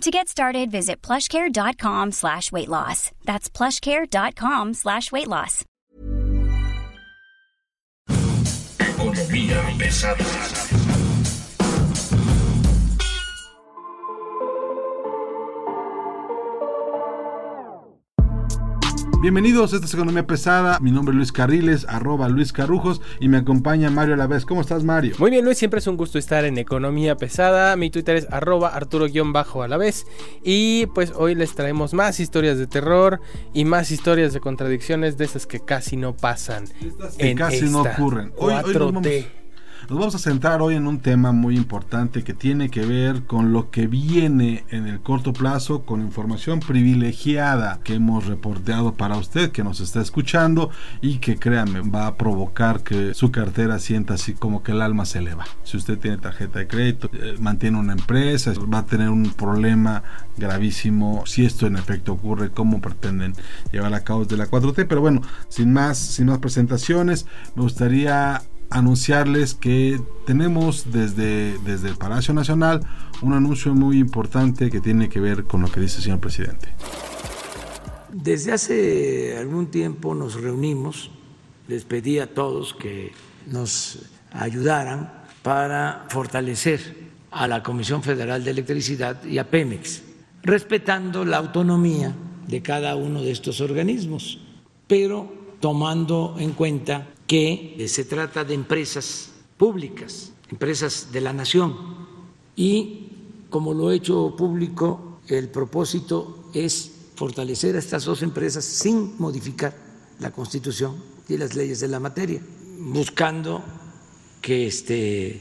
To get started, visit plushcare.com slash weight loss. That's plushcare.com slash weight loss. Economía pesada. Bienvenidos, esta es Economía Pesada. Mi nombre es Luis Carriles, arroba Luis Carrujos, y me acompaña Mario Alavés. ¿Cómo estás, Mario? Muy bien, Luis, siempre es un gusto estar en Economía Pesada. Mi Twitter es arroba Arturo-Alavés. Y pues hoy les traemos más historias de terror y más historias de contradicciones de esas que casi no pasan. Estas que casi no ocurren. Hoy, hoy nos vamos- a centrar hoy en un tema muy importante que tiene que ver con lo que viene en el corto plazo, con información privilegiada que hemos reporteado para usted que nos está escuchando y que créanme va a provocar que su cartera sienta así como que el alma se eleva. Si usted tiene tarjeta de crédito, eh, mantiene una empresa, va a tener un problema gravísimo si esto en efecto ocurre, cómo pretenden llevar a cabo desde la 4T. Pero bueno, sin más, sin más presentaciones, me gustaría anunciarles que tenemos desde, desde el Palacio Nacional un anuncio muy importante que tiene que ver con lo que dice el señor presidente. Desde hace algún tiempo nos reunimos, les pedí a todos que nos ayudaran para fortalecer a la Comisión Federal de Electricidad y a Pemex, respetando la autonomía de cada uno de estos organismos, pero tomando en cuenta que se trata de empresas públicas, empresas de la nación, y como lo he hecho público, el propósito es fortalecer a estas dos empresas sin modificar la Constitución y las leyes de la materia, buscando que, este,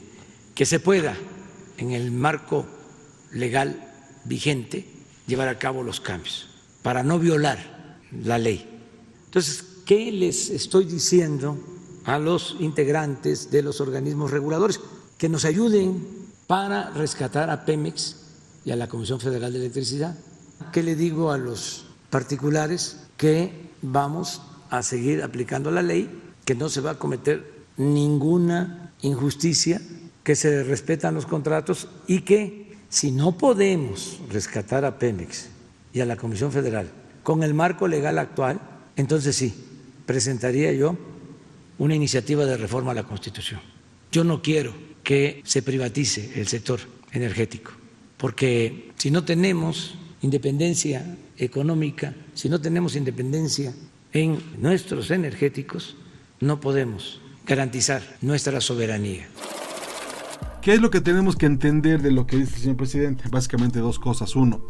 que se pueda, en el marco legal vigente, llevar a cabo los cambios, para no violar la ley. Entonces, ¿qué les estoy diciendo a los integrantes de los organismos reguladores? Que nos ayuden para rescatar a Pemex y a la Comisión Federal de Electricidad. ¿Qué le digo a los particulares? Que vamos a seguir aplicando la ley, que no se va a cometer ninguna injusticia, que se respetan los contratos y que si no podemos rescatar a Pemex y a la Comisión Federal con el marco legal actual, entonces sí, presentaría yo una iniciativa de reforma a la Constitución. Yo no quiero que se privatice el sector energético, porque si no tenemos independencia económica, si no tenemos independencia en nuestros energéticos, no podemos garantizar nuestra soberanía. ¿Qué es lo que tenemos que entender de lo que dice el señor presidente? Básicamente dos cosas. Uno,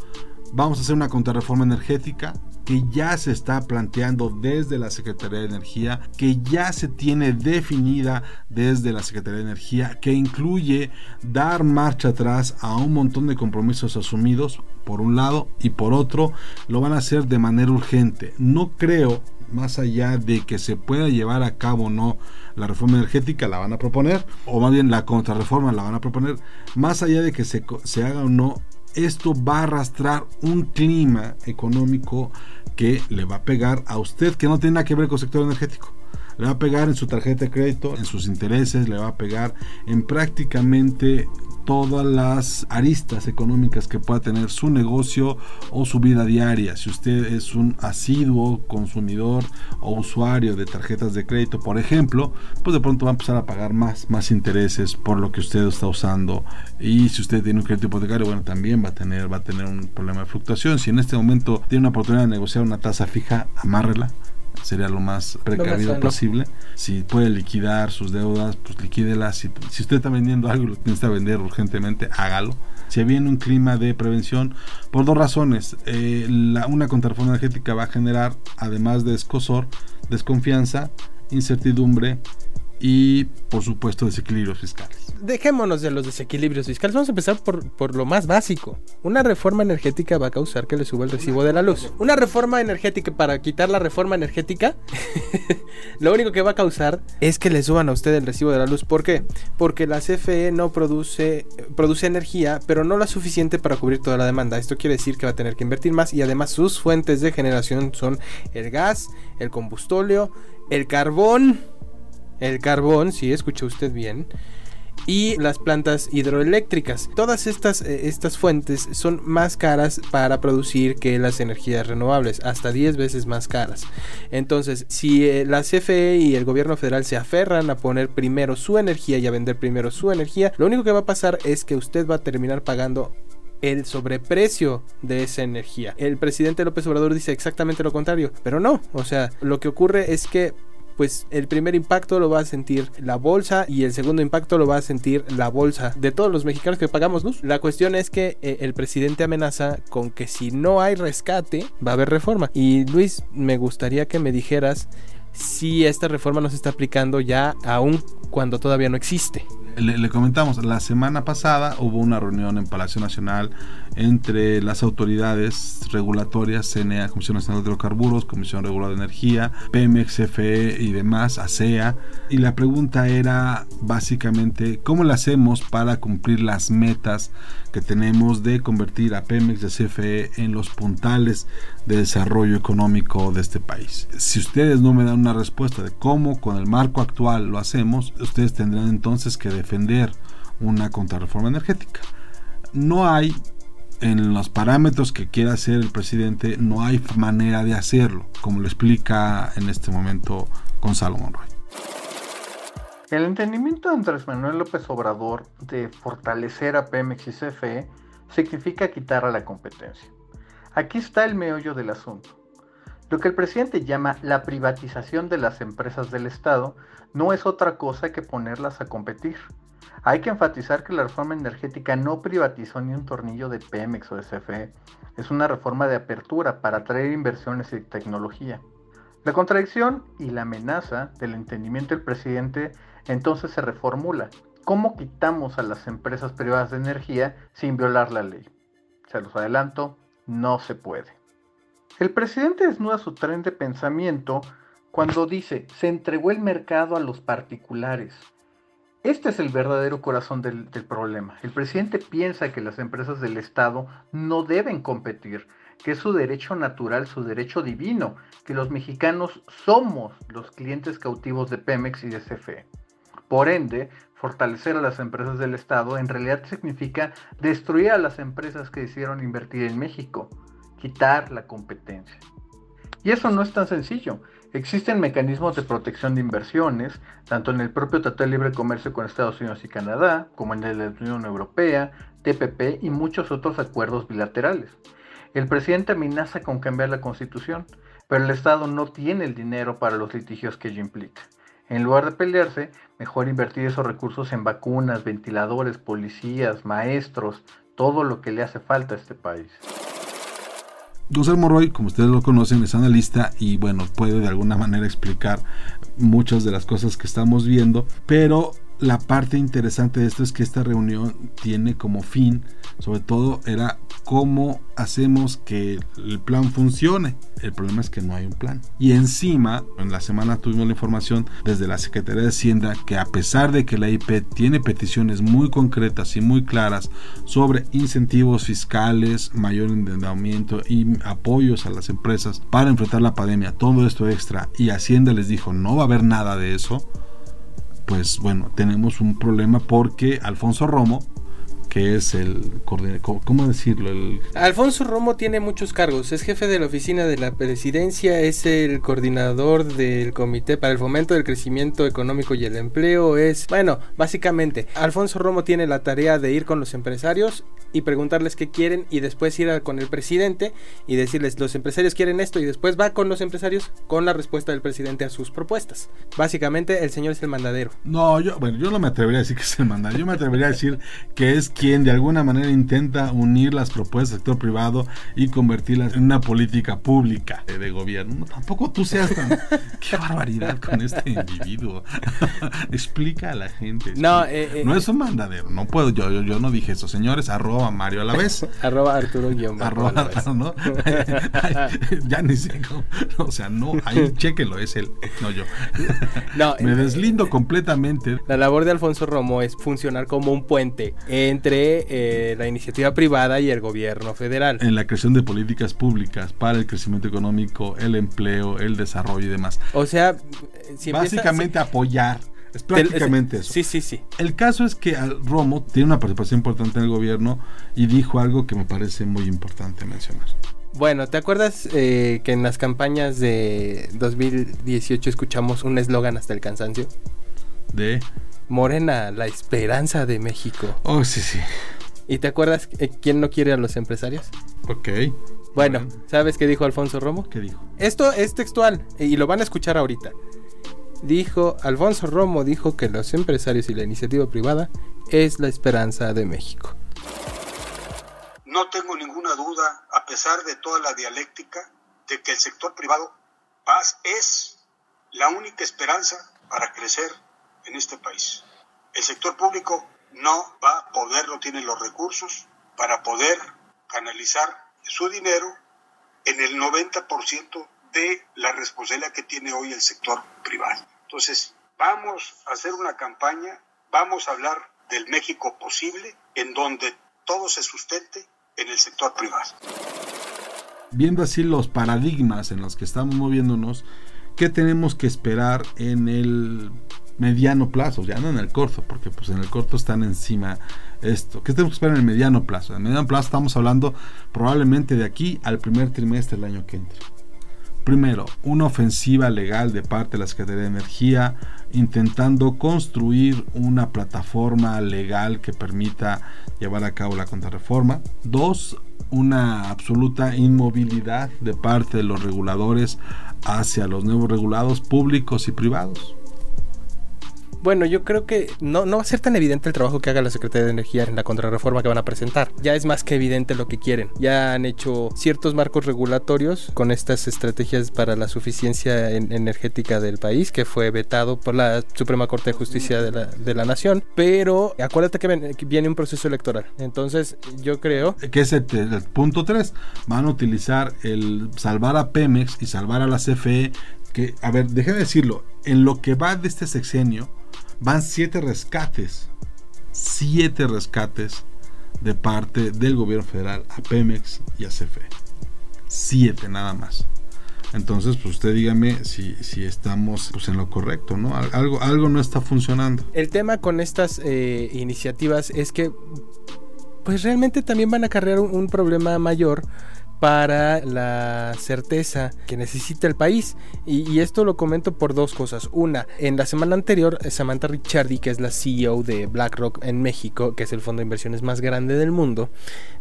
vamos a hacer una contrarreforma energética que ya se está planteando desde la Secretaría de Energía, que ya se tiene definida desde la Secretaría de Energía, que incluye dar marcha atrás a un montón de compromisos asumidos, por un lado, y por otro, lo van a hacer de manera urgente. No creo, más allá de que se pueda llevar a cabo o no la reforma energética, la van a proponer, o más bien la contrarreforma la van a proponer, más allá de que se, se haga o no esto va a arrastrar un clima económico que le va a pegar a usted que no tiene nada que ver con el sector energético. Le va a pegar en su tarjeta de crédito, en sus intereses, le va a pegar en prácticamente todas las aristas económicas que pueda tener su negocio o su vida diaria. Si usted es un asiduo consumidor o usuario de tarjetas de crédito, por ejemplo, pues de pronto va a empezar a pagar más, más intereses por lo que usted está usando. Y si usted tiene un crédito hipotecario, bueno, también va a tener, va a tener un problema de fluctuación. Si en este momento tiene una oportunidad de negociar una tasa fija, amárrela sería lo más precavido posible. Si puede liquidar sus deudas, pues liquídelas. Si, si usted está vendiendo algo y lo necesita vender urgentemente, hágalo. Se viene un clima de prevención por dos razones. Eh, la, una contrarreforma energética va a generar, además de escosor, desconfianza, incertidumbre y por supuesto desequilibrios fiscales. Dejémonos de los desequilibrios fiscales, vamos a empezar por, por lo más básico. Una reforma energética va a causar que le suba el recibo de la luz. Una reforma energética para quitar la reforma energética, lo único que va a causar es que le suban a usted el recibo de la luz. ¿Por qué? Porque la CFE no produce, produce energía, pero no la suficiente para cubrir toda la demanda. Esto quiere decir que va a tener que invertir más y además sus fuentes de generación son el gas, el combustóleo, el carbón el carbón, si escucha usted bien, y las plantas hidroeléctricas. Todas estas, eh, estas fuentes son más caras para producir que las energías renovables, hasta 10 veces más caras. Entonces, si eh, la CFE y el gobierno federal se aferran a poner primero su energía y a vender primero su energía, lo único que va a pasar es que usted va a terminar pagando el sobreprecio de esa energía. El presidente López Obrador dice exactamente lo contrario, pero no, o sea, lo que ocurre es que pues el primer impacto lo va a sentir la bolsa y el segundo impacto lo va a sentir la bolsa de todos los mexicanos que pagamos luz. La cuestión es que eh, el presidente amenaza con que si no hay rescate va a haber reforma. Y Luis, me gustaría que me dijeras si esta reforma no se está aplicando ya aún cuando todavía no existe. Le, comentamos, la semana pasada hubo una reunión en Palacio Nacional entre las autoridades regulatorias, CNA, Comisión Nacional de Hidrocarburos, Comisión Reguladora de Energía, Pemex, CFE y demás, ASEA. Y la pregunta era básicamente, ¿cómo le hacemos para cumplir las metas que tenemos de convertir a Pemex y a CFE en los puntales de desarrollo económico de este país? Si ustedes no me dan una respuesta de cómo con el marco actual lo hacemos, ustedes tendrán entonces que defender una contrarreforma energética. No hay en los parámetros que quiera hacer el presidente, no hay manera de hacerlo, como lo explica en este momento Gonzalo Monroy. El entendimiento de Andrés Manuel López Obrador de fortalecer a Pemex y CFE significa quitar a la competencia. Aquí está el meollo del asunto. Lo que el presidente llama la privatización de las empresas del Estado no es otra cosa que ponerlas a competir. Hay que enfatizar que la reforma energética no privatizó ni un tornillo de Pemex o de CFE. Es una reforma de apertura para atraer inversiones y tecnología. La contradicción y la amenaza del entendimiento del presidente entonces se reformula. ¿Cómo quitamos a las empresas privadas de energía sin violar la ley? Se los adelanto, no se puede. El presidente desnuda su tren de pensamiento cuando dice, se entregó el mercado a los particulares. Este es el verdadero corazón del, problema. El presidente piensa que las empresas del Estado no deben competir, que es su derecho natural, su derecho divino, que los mexicanos somos los clientes cautivos de Pemex y de CFE. Por ende, fortalecer a las empresas del Estado en realidad significa destruir a las empresas que decidieron invertir en México, quitar la competencia. Y eso no es tan sencillo. Existen mecanismos de protección de inversiones, tanto en el propio Tratado de Libre Comercio con Estados Unidos y Canadá, como en el de la Unión Europea, TPP y muchos otros acuerdos bilaterales. El presidente amenaza con cambiar la constitución, pero el Estado no tiene el dinero para los litigios que ello implica. En lugar de pelearse, mejor invertir esos recursos en vacunas, ventiladores, policías, maestros, todo lo que le hace falta a este país. Gonzalo Moroy, como ustedes lo conocen, es analista y bueno, puede de alguna manera explicar muchas de las cosas que estamos viendo, pero la parte interesante de esto es que esta reunión tiene como fin, sobre todo, era cómo hacemos que el plan funcione. El problema es que no hay un plan. Y encima, en la semana tuvimos la información desde la Secretaría de Hacienda que a pesar de que la IP tiene peticiones muy concretas y muy claras sobre incentivos fiscales, mayor endeudamiento y apoyos a las empresas para enfrentar la pandemia, todo esto extra, y Hacienda les dijo no va a haber nada de eso, pues bueno, tenemos un problema porque Alfonso Romo, que es el ¿cómo decirlo? El... Alfonso Romo tiene muchos cargos, es jefe de la oficina de la presidencia, es el coordinador del comité para el fomento del crecimiento económico y el empleo, es, bueno, básicamente, Alfonso Romo tiene la tarea de ir con los empresarios y preguntarles qué quieren y después ir con el presidente y decirles los empresarios quieren esto y después va con los empresarios con la respuesta del presidente a sus propuestas. Básicamente el señor es el mandadero. No, yo, bueno, yo no me atrevería a decir que es el mandadero, yo me atrevería a decir que es quien de alguna manera intenta unir las propuestas del sector privado y convertirlas en una política pública de gobierno. No, tampoco tú seas tan... ¡Qué barbaridad con este individuo! Explica a la gente. No, eh, eh, no es un mandadero, no puedo, yo, yo, yo no dije eso. Señores, arroba Mario a la vez. arroba Arturo guion Arroba. ¿no? ya ni sé cómo. O sea, no, ahí chéquelo, es él, no yo. No, Me eh, deslindo completamente. La labor de Alfonso Romo es funcionar como un puente entre eh, la iniciativa privada y el gobierno federal. En la creación de políticas públicas para el crecimiento económico, el empleo, el desarrollo y demás. O sea, eh, si empieza- Básicamente apoyar. Es Te- prácticamente eso. Sí, sí, sí. El caso es que al- Romo tiene una participación importante en el gobierno y dijo algo que me parece muy importante mencionar. Bueno, ¿te acuerdas eh, que en las campañas de 2018 escuchamos un eslogan hasta el cansancio? De. Morena, la esperanza de México. Oh, sí, sí. ¿Y te acuerdas eh, quién no quiere a los empresarios? Ok. Bueno, ¿sabes qué dijo Alfonso Romo? ¿Qué dijo? Esto es textual eh, y lo van a escuchar ahorita. Dijo, Alfonso Romo dijo que los empresarios y la iniciativa privada es la esperanza de México. No tengo ninguna duda, a pesar de toda la dialéctica, de que el sector privado paz es la única esperanza para crecer en este país. El sector público no va a poder, no tiene los recursos para poder canalizar su dinero en el 90% de la responsabilidad que tiene hoy el sector privado. Entonces, vamos a hacer una campaña, vamos a hablar del México posible, en donde todo se sustente en el sector privado. Viendo así los paradigmas en los que estamos moviéndonos, ¿qué tenemos que esperar en el mediano plazo? Ya no en el corto, porque pues en el corto están encima esto. ¿Qué tenemos que esperar en el mediano plazo? En el mediano plazo estamos hablando probablemente de aquí al primer trimestre del año que entra. Primero, una ofensiva legal de parte de la Secretaría de Energía intentando construir una plataforma legal que permita llevar a cabo la contrarreforma. Dos, una absoluta inmovilidad de parte de los reguladores hacia los nuevos regulados públicos y privados. Bueno, yo creo que no, no va a ser tan evidente el trabajo que haga la Secretaría de Energía en la contrarreforma que van a presentar. Ya es más que evidente lo que quieren. Ya han hecho ciertos marcos regulatorios con estas estrategias para la suficiencia en- energética del país, que fue vetado por la Suprema Corte de Justicia de la, de la Nación. Pero acuérdate que, ven- que viene un proceso electoral. Entonces, yo creo que es el, el punto 3. Van a utilizar el salvar a Pemex y salvar a la CFE. Que, a ver, déjame decirlo, en lo que va de este sexenio, van siete rescates. Siete rescates de parte del gobierno federal a Pemex y a CFE. Siete nada más. Entonces, pues usted dígame si, si estamos pues, en lo correcto, ¿no? Al- Algo, algo no está funcionando. El tema con estas eh, iniciativas es que pues realmente también van a acarrear un, un problema mayor para la certeza que necesita el país. Y, esto lo comento por dos cosas. Una, en la semana anterior, Samantha Ricciardi, que es la CEO de BlackRock en México, que es el fondo de inversiones más grande del mundo,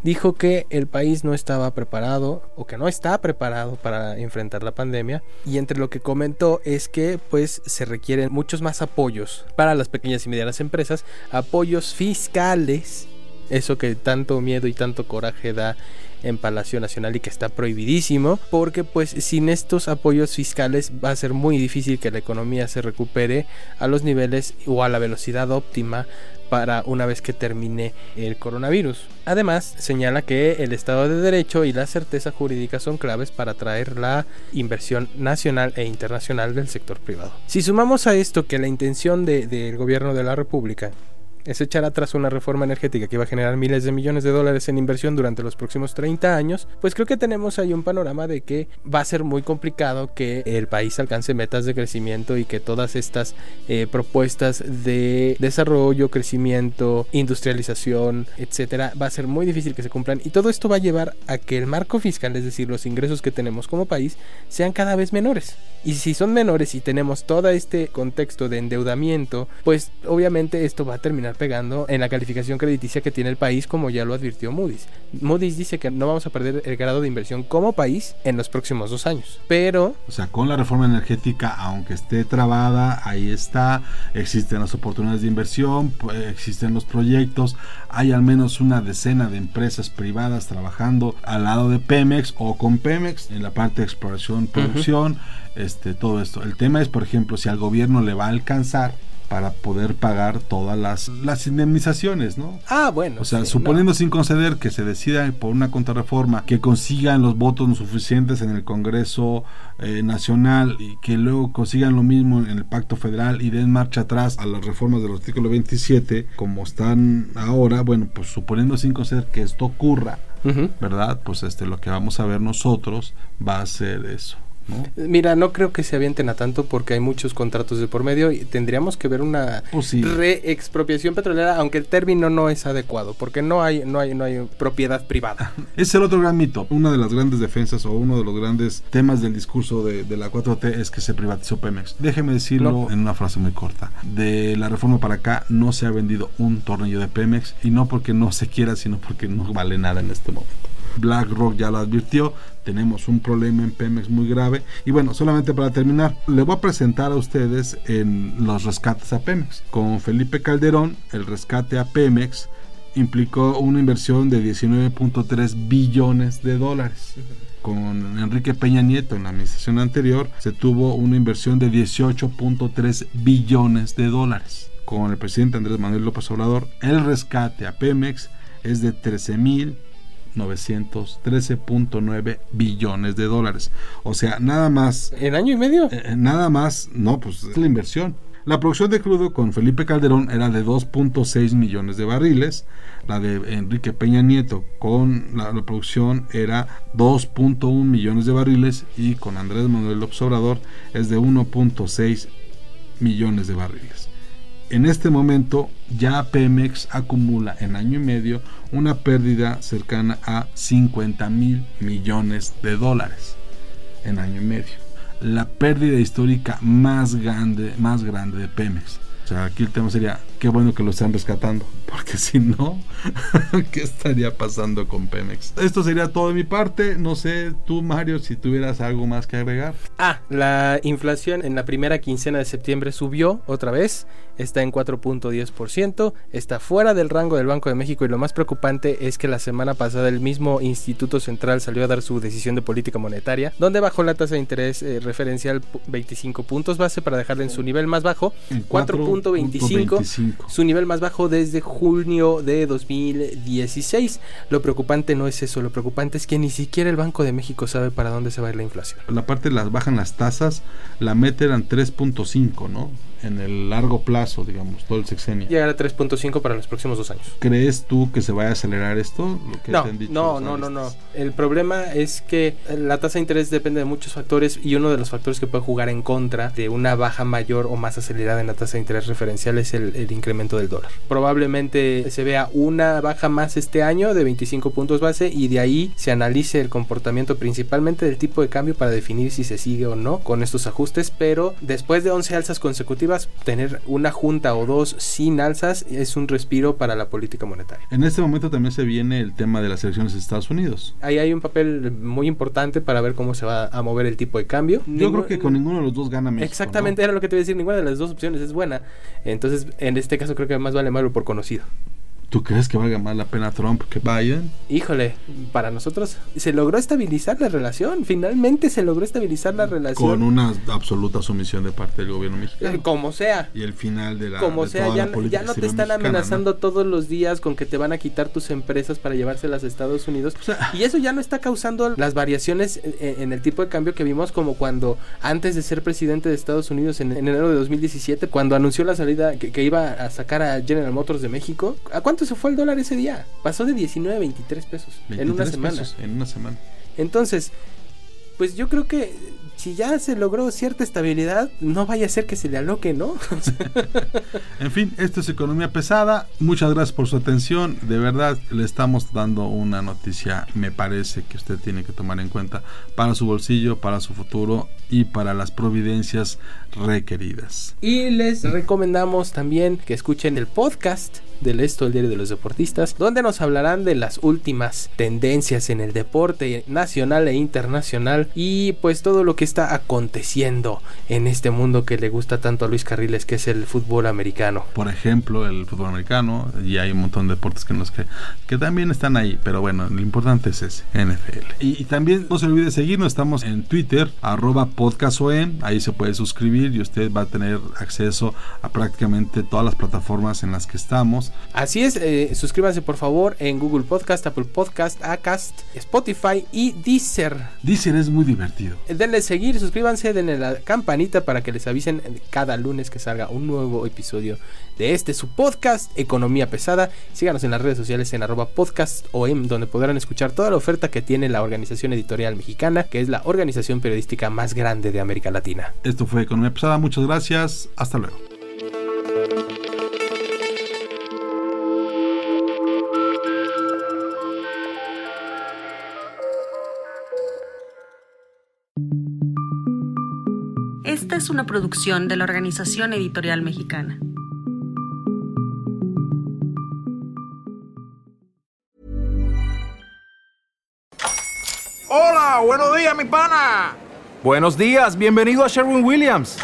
dijo que el país no estaba preparado o que no está preparado para enfrentar la pandemia. Y entre lo que comentó es que pues se requieren muchos más apoyos para las pequeñas y medianas empresas, apoyos fiscales eso que tanto miedo y tanto coraje da en Palacio Nacional y que está prohibidísimo, porque pues sin estos apoyos fiscales va a ser muy difícil que la economía se recupere a los niveles o a la velocidad óptima para una vez que termine el coronavirus. Además, señala que el Estado de Derecho y la certeza jurídica son claves para atraer la inversión nacional e internacional del sector privado. Si sumamos a esto que la intención de- del gobierno de la República es echar atrás una reforma energética que va a generar miles de millones de dólares en inversión durante los próximos 30 años, pues creo que tenemos ahí un panorama de que va a ser muy complicado que el país alcance metas de crecimiento y que todas estas eh, propuestas de desarrollo, crecimiento, industrialización, etcétera, va a ser muy difícil que se cumplan y todo esto va a llevar a que el marco fiscal, es decir, los ingresos que tenemos como país, sean cada vez menores. Y si son menores y tenemos todo este contexto de endeudamiento, pues obviamente esto va a terminar terminar pegando en la calificación crediticia que tiene el país, como ya lo advirtió Moody's. Moody's dice que no vamos a perder el grado de inversión como país en los próximos dos años. Pero... O sea, con la reforma energética, aunque esté trabada, ahí está, existen las oportunidades de inversión, existen los proyectos, hay al menos una decena de empresas privadas trabajando al lado de Pemex o con Pemex en la parte de exploración, producción, este, todo esto. El tema es, por ejemplo, si al gobierno le va a alcanzar para poder pagar todas las, las indemnizaciones, ¿no? Ah, bueno. O sea, suponiendo sin conceder que se decida por una contrarreforma, que consigan los votos suficientes en el Congreso eh, Nacional y que luego consigan lo mismo en el Pacto Federal y den marcha atrás a las reformas del artículo 27, como están ahora, bueno, pues suponiendo sin conceder que esto ocurra, ¿verdad? Pues este, lo que vamos a ver nosotros va a ser eso. Mira, no creo que se avienten a tanto porque hay muchos contratos de por medio y tendríamos que ver una pues reexpropiación petrolera, aunque el término no es adecuado, porque no hay, no hay, no hay propiedad privada. Es el otro gran mito. Una de las grandes defensas o uno de los grandes temas del discurso de, la 4T es que se privatizó Pemex. Déjeme decirlo en una frase muy corta. De la reforma para acá no se ha vendido un tornillo de Pemex y no porque no se quiera, sino porque no vale nada en este momento. BlackRock ya lo advirtió, tenemos un problema en Pemex muy grave. Y bueno, solamente para terminar, le voy a presentar a ustedes en los rescates a Pemex. Con Felipe Calderón, el rescate a Pemex implicó una inversión de 19.3 billones de dólares. Con Enrique Peña Nieto en la administración anterior se tuvo una inversión de 18.3 billones de dólares. Con el presidente Andrés Manuel López Obrador, el rescate a Pemex es de 13 mil 913.9 billones de dólares. O sea, nada más. ¿En año y medio? Eh, eh, nada más, no, pues es la inversión. La producción de crudo con Felipe Calderón era de 2.6 millones de barriles. La de Enrique Peña Nieto con la, la producción era 2.1 millones de barriles. Y con Andrés Manuel López Obrador es de 1.6 millones de barriles. En este momento ya Pemex acumula en año y medio una pérdida cercana a 50 mil millones de dólares en año y medio. La pérdida histórica más grande, más grande de Pemex. O sea, aquí el tema sería, qué bueno que lo están rescatando, porque si no, ¿qué estaría pasando con Pemex? Esto sería todo de mi parte. No sé, tú Mario, si tuvieras algo más que agregar. Ah, la inflación en la primera quincena de septiembre subió otra vez está en 4.10%, está fuera del rango del Banco de México y lo más preocupante es que la semana pasada el mismo Instituto Central salió a dar su decisión de política monetaria, donde bajó la tasa de interés eh, referencial 25 puntos base para dejarla en su nivel más bajo, 4.25, su nivel más bajo desde junio de 2016. Lo preocupante no es eso, lo preocupante es que ni siquiera el Banco de México sabe para dónde se va a ir la inflación. La parte las bajan las tasas, la meten eran 3.5, ¿no? En el largo plazo, digamos, todo el sexenio. Llegar a 3.5 para los próximos dos años. ¿Crees tú que se vaya a acelerar esto? no, no, no, no, no. El problema es que la tasa de interés depende de muchos factores y uno de los factores que puede jugar en contra de una baja mayor o más acelerada en la tasa de interés referencial es el, el incremento del dólar. Probablemente se vea una baja más este año de 25 puntos base y de ahí se analice el comportamiento principalmente del tipo de cambio para definir si se sigue o no con estos ajustes, pero después de 11 alzas consecutivas tener una junta o dos sin alzas es un respiro para la política monetaria. En este momento también se viene el tema de las elecciones de Estados Unidos. Ahí hay un papel muy importante para ver cómo se va a mover el tipo de cambio. Yo creo que con ninguno de los dos gana México. Exactamente, era lo que te iba a decir, ninguna de las dos opciones es buena. Entonces, en este caso creo que más vale malo por conocido. ¿Tú crees que valga más la pena Trump que Biden? Híjole, para nosotros se logró estabilizar la relación. Finalmente se logró estabilizar la relación. Con una absoluta sumisión de parte del gobierno mexicano. Eh, como sea. Y el final de la. Como sea, ya, no te están amenazando todos los días con que te van a quitar tus empresas para llevárselas a Estados Unidos. y eso ya no está causando las variaciones en, el tipo de cambio que vimos como cuando antes de ser presidente de Estados Unidos en, enero de 2017, cuando anunció la salida que, que, iba a sacar a General Motors de México. ¿A cuánto se fue el dólar ese día? Pasó de 19 a 23 pesos en una semana. en una semana. Entonces, pues yo creo que si ya se logró cierta estabilidad, no vaya a ser que se le aloque, ¿no? en fin, esto es economía pesada. Muchas gracias por su atención. De verdad, le estamos dando una noticia, me parece que usted tiene que tomar en cuenta para su bolsillo, para su futuro y para las providencias requeridas. Y les recomendamos también que escuchen el podcast del Esto, el diario de los deportistas, donde nos hablarán de las últimas tendencias en el deporte nacional e internacional y pues todo lo que está aconteciendo en este mundo que le gusta tanto a Luis Carriles, que es el fútbol americano. Por ejemplo, el fútbol americano, y hay un montón de deportes que, nos, que, que también están ahí, pero bueno, lo importante es ese, NFL. Y, también no se olvide seguirnos, estamos en Twitter, arroba podcastom, ahí se puede suscribir y usted va a tener acceso a prácticamente todas las plataformas en las que estamos Así es, eh, suscríbanse por favor en Google Podcast, Apple Podcast, Acast, Spotify y Deezer. Deezer es muy divertido. Eh, denle seguir, suscríbanse, denle la campanita para que les avisen cada lunes que salga un nuevo episodio de este su podcast Economía Pesada. Síganos en las redes sociales en arroba podcast donde podrán escuchar toda la oferta que tiene la organización editorial mexicana, que es la organización periodística más grande de América Latina. Esto fue Economía Pesada, muchas gracias, hasta luego. Esta es una producción de la Organización Editorial Mexicana. Hola, buenos días, mi pana. Buenos días, bienvenido a Sherwin Williams.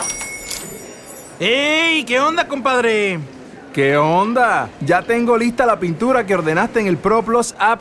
¡Ey! ¿Qué onda, compadre? ¿Qué onda? Ya tengo lista la pintura que ordenaste en el ProPlus app.